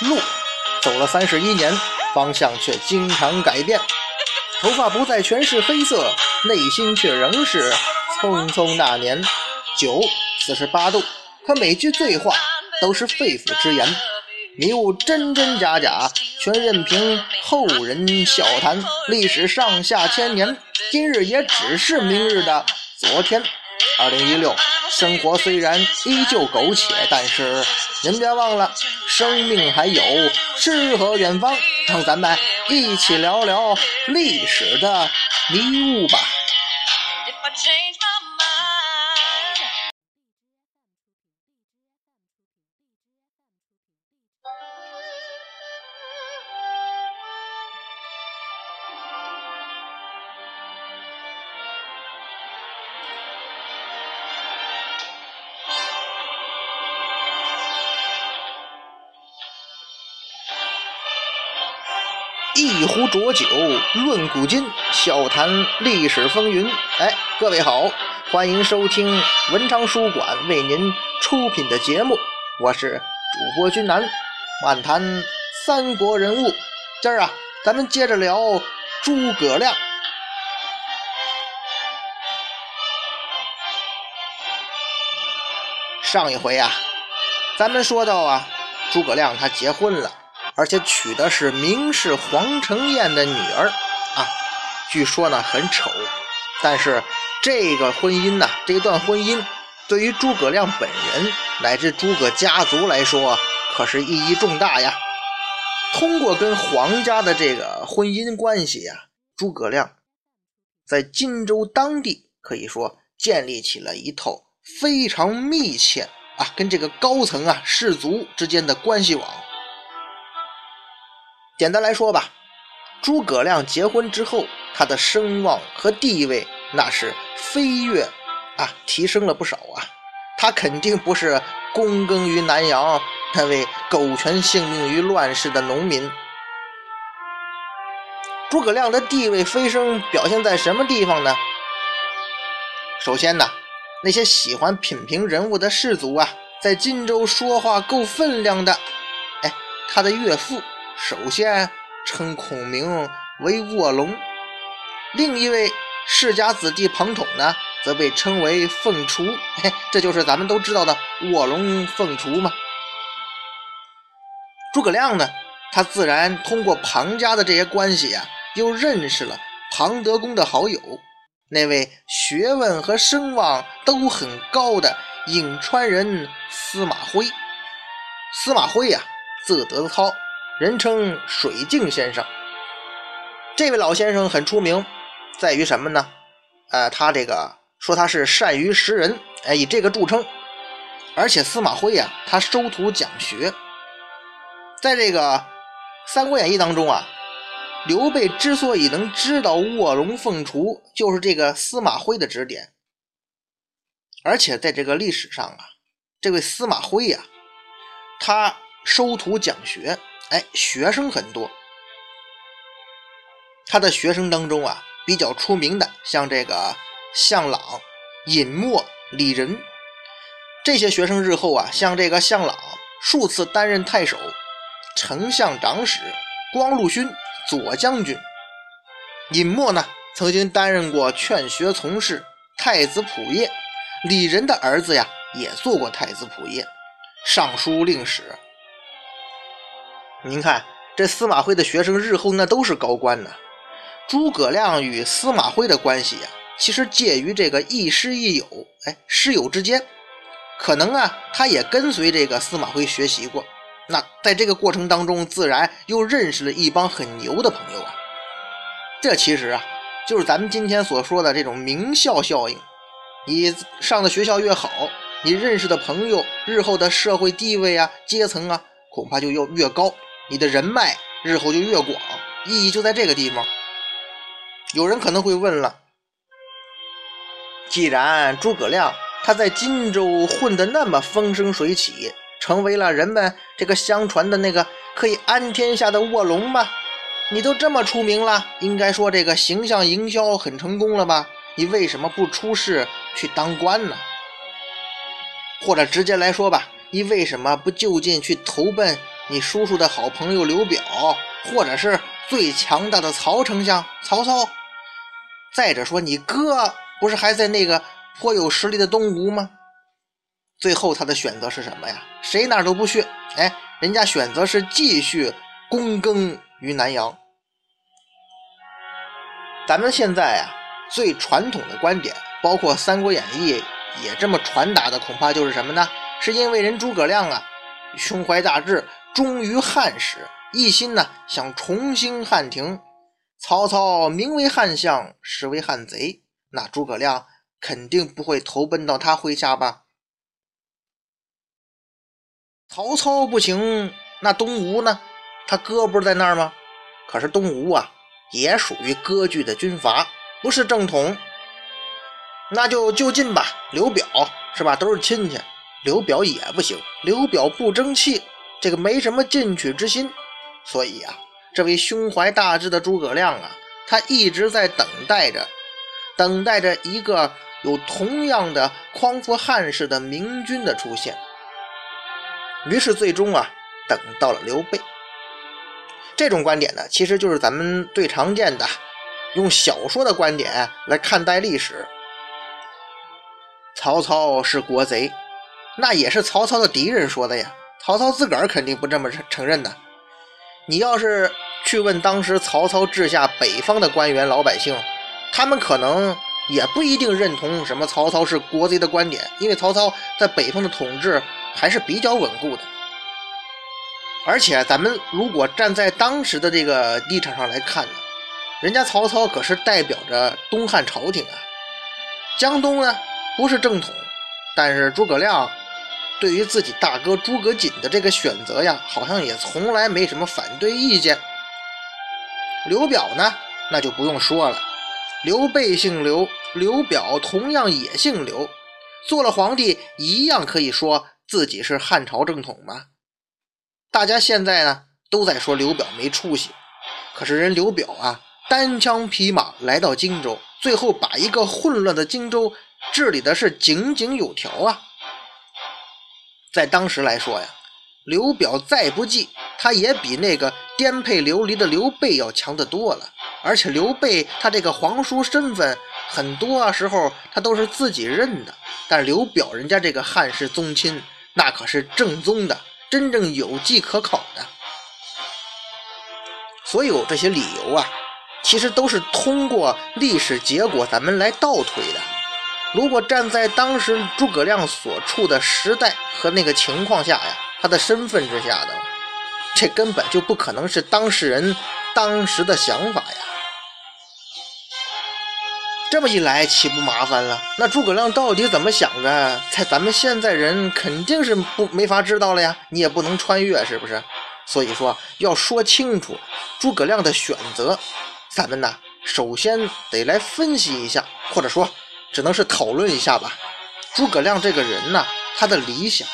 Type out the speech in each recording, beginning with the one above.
路走了三十一年，方向却经常改变。头发不再全是黑色，内心却仍是匆匆那年。酒四十八度，可每句醉话都是肺腑之言。迷雾真真假假，全任凭后人笑谈。历史上下千年，今日也只是明日的昨天。二零一六，生活虽然依旧苟且，但是您别忘了，生命还有诗和远方。让咱们一起聊聊历史的迷雾吧。浊酒论古今，笑谈历史风云。哎，各位好，欢迎收听文昌书馆为您出品的节目，我是主播君南，漫谈三国人物。今儿啊，咱们接着聊诸葛亮。上一回啊，咱们说到啊，诸葛亮他结婚了。而且娶的是名士黄承彦的女儿啊，据说呢很丑，但是这个婚姻呢，这段婚姻对于诸葛亮本人乃至诸葛家族来说，可是意义重大呀。通过跟皇家的这个婚姻关系呀，诸葛亮在荆州当地可以说建立起了一套非常密切啊，跟这个高层啊士族之间的关系网。简单来说吧，诸葛亮结婚之后，他的声望和地位那是飞跃啊，提升了不少啊。他肯定不是躬耕于南阳那位苟全性命于乱世的农民。诸葛亮的地位飞升表现在什么地方呢？首先呢，那些喜欢品评人物的士族啊，在荆州说话够分量的，哎，他的岳父。首先称孔明为卧龙，另一位世家子弟庞统呢，则被称为凤雏。嘿，这就是咱们都知道的卧龙凤雏嘛。诸葛亮呢，他自然通过庞家的这些关系啊，又认识了庞德公的好友，那位学问和声望都很高的颍川人司马徽。司马徽呀，字德操。人称水镜先生，这位老先生很出名，在于什么呢？呃，他这个说他是善于识人，哎，以这个著称。而且司马徽呀，他收徒讲学，在这个《三国演义》当中啊，刘备之所以能知道卧龙凤雏，就是这个司马徽的指点。而且在这个历史上啊，这位司马徽呀，他收徒讲学。哎，学生很多。他的学生当中啊，比较出名的，像这个向朗、尹默、李仁这些学生，日后啊，像这个向朗数次担任太守、丞相长史、光禄勋、左将军；尹默呢，曾经担任过劝学从事、太子仆射；李仁的儿子呀，也做过太子仆射、尚书令史。您看，这司马徽的学生日后那都是高官呢。诸葛亮与司马徽的关系呀，其实介于这个亦师亦友，哎，师友之间。可能啊，他也跟随这个司马徽学习过。那在这个过程当中，自然又认识了一帮很牛的朋友啊。这其实啊，就是咱们今天所说的这种名校效应。你上的学校越好，你认识的朋友日后的社会地位啊、阶层啊，恐怕就要越高。你的人脉日后就越广，意义就在这个地方。有人可能会问了：既然诸葛亮他在荆州混得那么风生水起，成为了人们这个相传的那个可以安天下的卧龙吗？你都这么出名了，应该说这个形象营销很成功了吧？你为什么不出仕去当官呢？或者直接来说吧，你为什么不就近去投奔？你叔叔的好朋友刘表，或者是最强大的曹丞相曹操。再者说，你哥不是还在那个颇有实力的东吴吗？最后他的选择是什么呀？谁哪都不去，哎，人家选择是继续躬耕于南阳。咱们现在啊，最传统的观点，包括《三国演义》也这么传达的，恐怕就是什么呢？是因为人诸葛亮啊，胸怀大志，忠于汉室，一心呢想重兴汉庭。曹操名为汉相，实为汉贼，那诸葛亮肯定不会投奔到他麾下吧？曹操不行，那东吴呢？他哥不是在那儿吗？可是东吴啊，也属于割据的军阀，不是正统。那就就近吧，刘表是吧？都是亲戚。刘表也不行，刘表不争气，这个没什么进取之心。所以啊，这位胸怀大志的诸葛亮啊，他一直在等待着，等待着一个有同样的匡扶汉室的明君的出现。于是最终啊，等到了刘备。这种观点呢，其实就是咱们最常见的用小说的观点来看待历史。曹操是国贼，那也是曹操的敌人说的呀。曹操自个儿肯定不这么承承认的。你要是去问当时曹操治下北方的官员老百姓，他们可能也不一定认同什么曹操是国贼的观点，因为曹操在北方的统治。还是比较稳固的，而且咱们如果站在当时的这个立场上来看呢，人家曹操可是代表着东汉朝廷啊。江东呢不是正统，但是诸葛亮对于自己大哥诸葛瑾的这个选择呀，好像也从来没什么反对意见。刘表呢，那就不用说了，刘备姓刘，刘表同样也姓刘，做了皇帝一样可以说。自己是汉朝正统吗？大家现在呢都在说刘表没出息，可是人刘表啊，单枪匹马来到荆州，最后把一个混乱的荆州治理的是井井有条啊。在当时来说呀，刘表再不济，他也比那个颠沛流离的刘备要强得多了。而且刘备他这个皇叔身份，很多时候他都是自己认的，但刘表人家这个汉室宗亲。那可是正宗的，真正有迹可考的。所有这些理由啊，其实都是通过历史结果咱们来倒推的。如果站在当时诸葛亮所处的时代和那个情况下呀，他的身份之下的，这根本就不可能是当事人当时的想法呀。这么一来，岂不麻烦了？那诸葛亮到底怎么想的？在咱们现在人肯定是不没法知道了呀。你也不能穿越，是不是？所以说，要说清楚诸葛亮的选择，咱们呢，首先得来分析一下，或者说，只能是讨论一下吧。诸葛亮这个人呢，他的理想，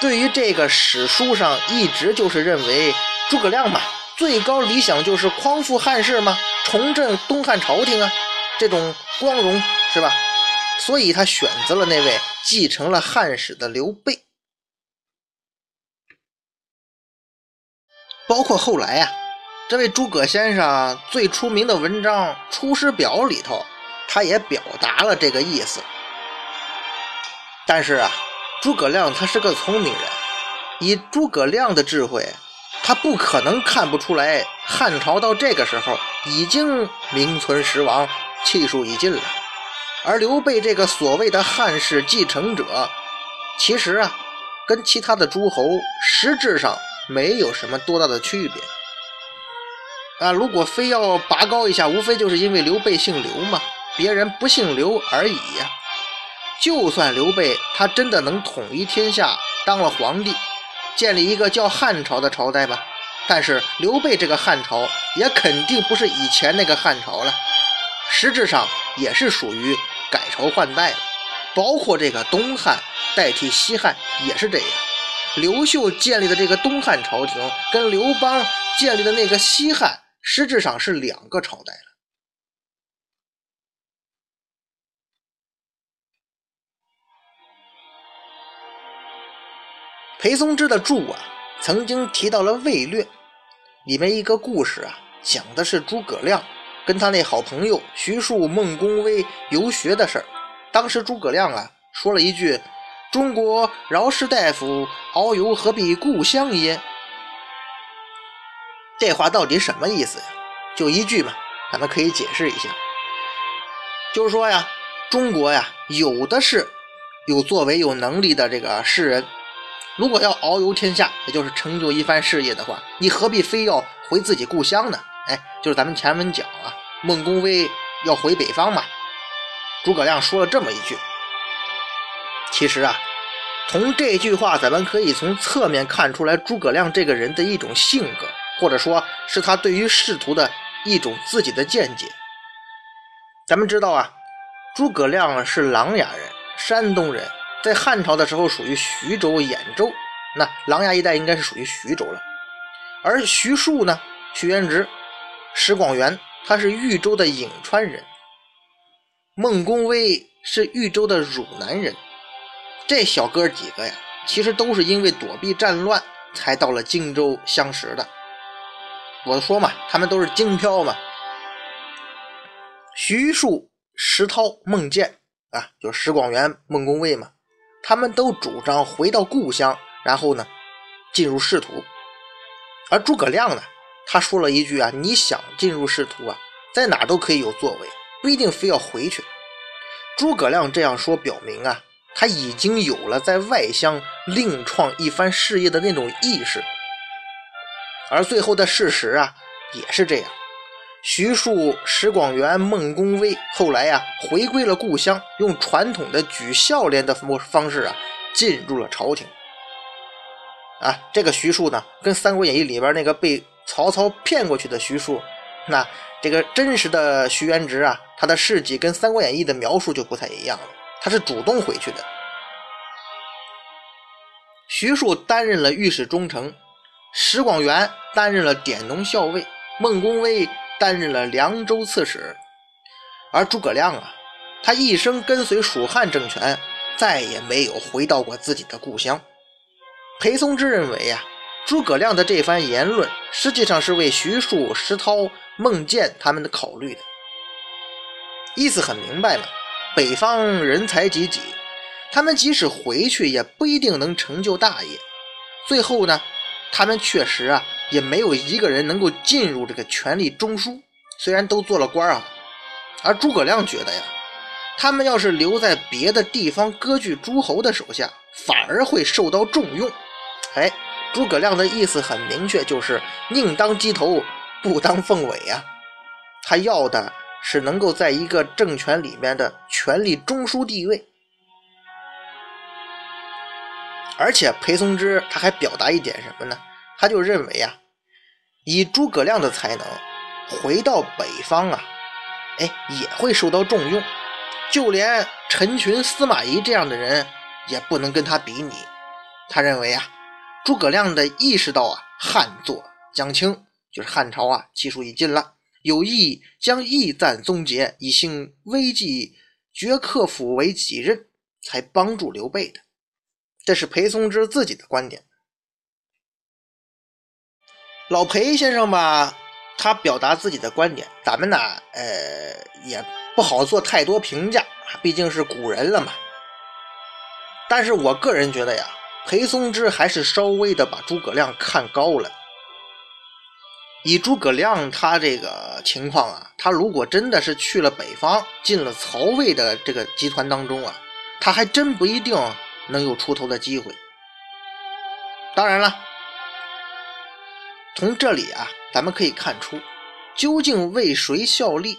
对于这个史书上一直就是认为诸葛亮嘛。最高理想就是匡复汉室嘛？重振东汉朝廷啊，这种光荣是吧？所以他选择了那位继承了汉史的刘备。包括后来啊，这位诸葛先生最出名的文章《出师表》里头，他也表达了这个意思。但是啊，诸葛亮他是个聪明人，以诸葛亮的智慧。他不可能看不出来，汉朝到这个时候已经名存实亡，气数已尽了。而刘备这个所谓的汉室继承者，其实啊，跟其他的诸侯实质上没有什么多大的区别。啊，如果非要拔高一下，无非就是因为刘备姓刘嘛，别人不姓刘而已呀。就算刘备他真的能统一天下，当了皇帝。建立一个叫汉朝的朝代吧，但是刘备这个汉朝也肯定不是以前那个汉朝了，实质上也是属于改朝换代了，包括这个东汉代替西汉也是这样。刘秀建立的这个东汉朝廷跟刘邦建立的那个西汉实质上是两个朝代了。裴松之的注啊，曾经提到了《魏略》里面一个故事啊，讲的是诸葛亮跟他那好朋友徐庶、孟公威游学的事儿。当时诸葛亮啊说了一句：“中国饶士大夫遨游，何必故乡耶？”这话到底什么意思呀？就一句嘛，咱们可以解释一下，就是说呀，中国呀有的是有作为、有能力的这个士人。如果要遨游天下，也就是成就一番事业的话，你何必非要回自己故乡呢？哎，就是咱们前文讲啊，孟公威要回北方嘛，诸葛亮说了这么一句。其实啊，从这句话，咱们可以从侧面看出来诸葛亮这个人的一种性格，或者说是他对于仕途的一种自己的见解。咱们知道啊，诸葛亮是琅琊人，山东人。在汉朝的时候，属于徐州、兖州，那琅琊一带应该是属于徐州了。而徐庶呢，徐元直、石广元，他是豫州的颍川人；孟公威是豫州的汝南人。这小哥几个呀，其实都是因为躲避战乱才到了荆州相识的。我说嘛，他们都是京漂嘛。徐庶、石涛、孟建啊，就是石广元、孟公威嘛。他们都主张回到故乡，然后呢，进入仕途。而诸葛亮呢，他说了一句啊：“你想进入仕途啊，在哪都可以有作为，不一定非要回去。”诸葛亮这样说，表明啊，他已经有了在外乡另创一番事业的那种意识。而最后的事实啊，也是这样。徐庶、石广元、孟公威后来呀，回归了故乡，用传统的举孝廉的模方式啊，进入了朝廷。啊，这个徐庶呢，跟《三国演义》里边那个被曹操骗过去的徐庶，那这个真实的徐元直啊，他的事迹跟《三国演义》的描述就不太一样了。他是主动回去的。徐庶担任了御史中丞，石广元担任了典农校尉，孟公威。担任了凉州刺史，而诸葛亮啊，他一生跟随蜀汉政权，再也没有回到过自己的故乡。裴松之认为呀，诸葛亮的这番言论实际上是为徐庶、石涛、孟建他们的考虑的，意思很明白了。北方人才济济，他们即使回去，也不一定能成就大业。最后呢，他们确实啊。也没有一个人能够进入这个权力中枢，虽然都做了官啊，而诸葛亮觉得呀，他们要是留在别的地方割据诸侯的手下，反而会受到重用。哎，诸葛亮的意思很明确，就是宁当鸡头，不当凤尾呀。他要的是能够在一个政权里面的权力中枢地位。而且裴松之他还表达一点什么呢？他就认为啊，以诸葛亮的才能，回到北方啊，哎，也会受到重用。就连陈群、司马懿这样的人，也不能跟他比拟。他认为啊，诸葛亮的意识到啊，汉作将倾，就是汉朝啊，气数已尽了，有意将义赞终结，以兴危济，绝客府为己任，才帮助刘备的。这是裴松之自己的观点。老裴先生吧，他表达自己的观点，咱们呢，呃，也不好做太多评价，毕竟是古人了嘛。但是我个人觉得呀，裴松之还是稍微的把诸葛亮看高了。以诸葛亮他这个情况啊，他如果真的是去了北方，进了曹魏的这个集团当中啊，他还真不一定能有出头的机会。当然了。从这里啊，咱们可以看出，究竟为谁效力？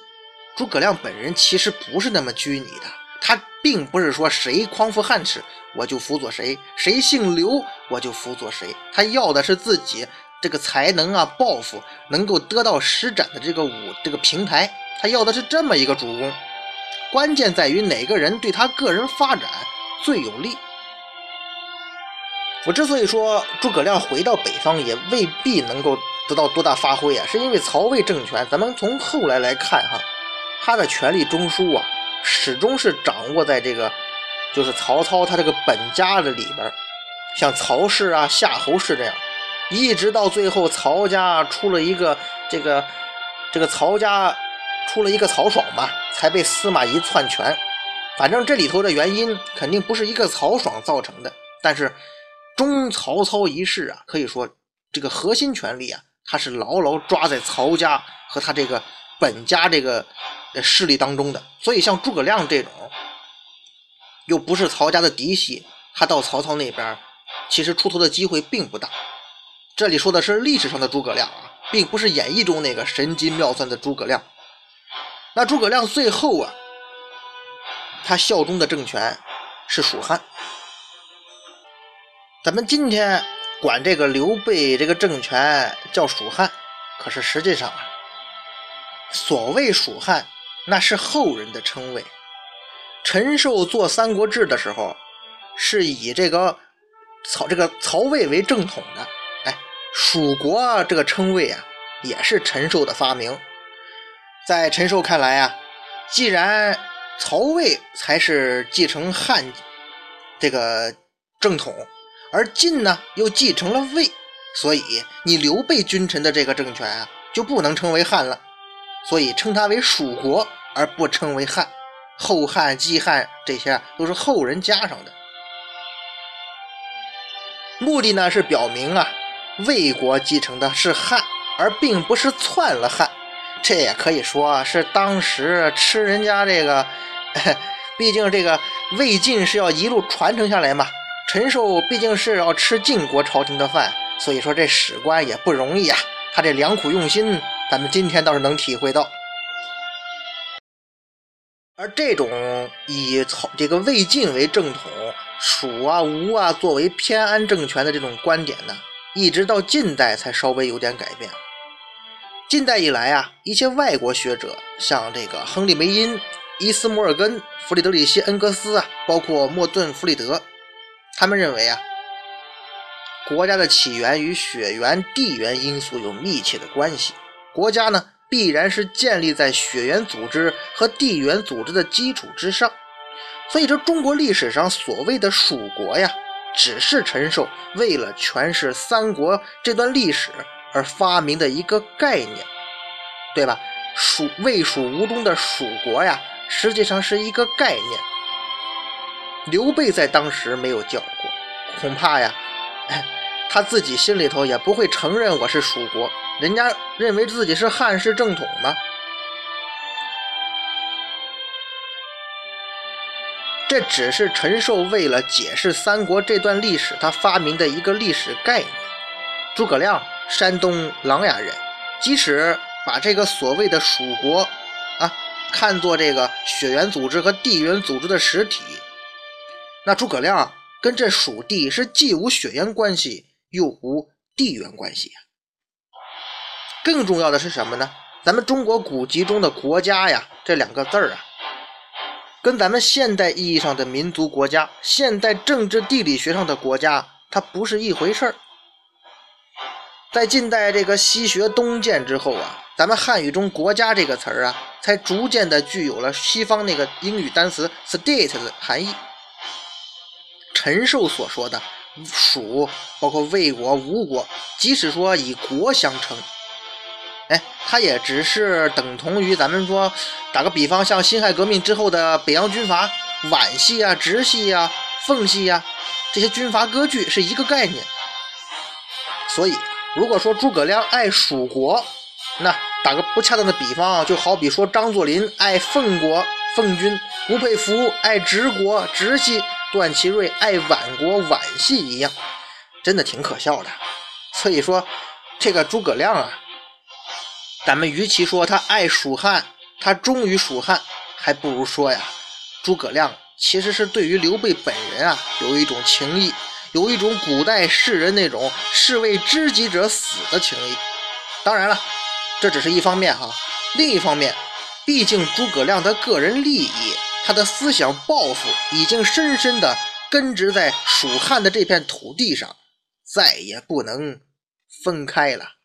诸葛亮本人其实不是那么拘泥的，他并不是说谁匡扶汉室我就辅佐谁，谁姓刘我就辅佐谁。他要的是自己这个才能啊，抱负能够得到施展的这个舞这个平台，他要的是这么一个主公。关键在于哪个人对他个人发展最有利。我之所以说诸葛亮回到北方也未必能够得到多大发挥啊，是因为曹魏政权，咱们从后来来看哈，他的权力中枢啊，始终是掌握在这个就是曹操他这个本家的里边。像曹氏啊、夏侯氏这样，一直到最后曹家出了一个这个这个曹家出了一个曹爽嘛，才被司马懿篡权。反正这里头的原因肯定不是一个曹爽造成的，但是中曹操一世啊，可以说这个核心权力啊，他是牢牢抓在曹家和他这个本家这个势力当中的。所以像诸葛亮这种又不是曹家的嫡系，他到曹操那边其实出头的机会并不大。这里说的是历史上的诸葛亮啊，并不是演义中那个神机妙算的诸葛亮。那诸葛亮最后啊。他效忠的政权是蜀汉。咱们今天管这个刘备这个政权叫蜀汉，可是实际上啊，所谓蜀汉那是后人的称谓。陈寿做《三国志》的时候，是以这个曹这个曹魏为正统的。哎，蜀国这个称谓啊，也是陈寿的发明。在陈寿看来啊，既然曹魏才是继承汉这个正统，而晋呢又继承了魏，所以你刘备君臣的这个政权啊就不能称为汉了，所以称它为蜀国而不称为汉。后汉、季汉这些都是后人加上的，目的呢是表明啊魏国继承的是汉，而并不是篡了汉。这也可以说是当时吃人家这个。毕竟这个魏晋是要一路传承下来嘛，陈寿毕竟是要吃晋国朝廷的饭，所以说这史官也不容易啊。他这良苦用心，咱们今天倒是能体会到。而这种以曹这个魏晋为正统，蜀啊吴啊作为偏安政权的这种观点呢，一直到近代才稍微有点改变。近代以来啊，一些外国学者，像这个亨利梅因。伊斯摩尔根、弗里德里希·恩格斯啊，包括莫顿·弗里德，他们认为啊，国家的起源与血缘、地缘因素有密切的关系。国家呢，必然是建立在血缘组织和地缘组织的基础之上。所以，这中国历史上所谓的蜀国呀，只是陈寿为了诠释三国这段历史而发明的一个概念，对吧？蜀魏蜀吴中的蜀国呀。实际上是一个概念。刘备在当时没有叫过，恐怕呀，他自己心里头也不会承认我是蜀国。人家认为自己是汉室正统吗？这只是陈寿为了解释三国这段历史，他发明的一个历史概念。诸葛亮，山东琅琊人，即使把这个所谓的蜀国啊。看作这个血缘组织和地缘组织的实体，那诸葛亮跟这蜀地是既无血缘关系又无地缘关系呀。更重要的是什么呢？咱们中国古籍中的国家呀，这两个字儿啊，跟咱们现代意义上的民族国家、现代政治地理学上的国家，它不是一回事儿。在近代这个西学东渐之后啊。咱们汉语中“国家”这个词儿啊，才逐渐的具有了西方那个英语单词 “state” 的含义。陈寿所说的蜀，包括魏国、吴国，即使说以国相称，哎，它也只是等同于咱们说，打个比方，像辛亥革命之后的北洋军阀、皖系啊、直系啊、奉系啊这些军阀割据是一个概念。所以，如果说诸葛亮爱蜀国，那打个不恰当的比方，就好比说张作霖爱奉国奉军，吴佩孚爱直国直系，段祺瑞爱皖国皖系一样，真的挺可笑的。所以说，这个诸葛亮啊，咱们与其说他爱蜀汉，他忠于蜀汉，还不如说呀，诸葛亮其实是对于刘备本人啊有一种情谊，有一种古代士人那种士为知己者死的情谊。当然了。这只是一方面哈，另一方面，毕竟诸葛亮的个人利益，他的思想抱负已经深深地根植在蜀汉的这片土地上，再也不能分开了。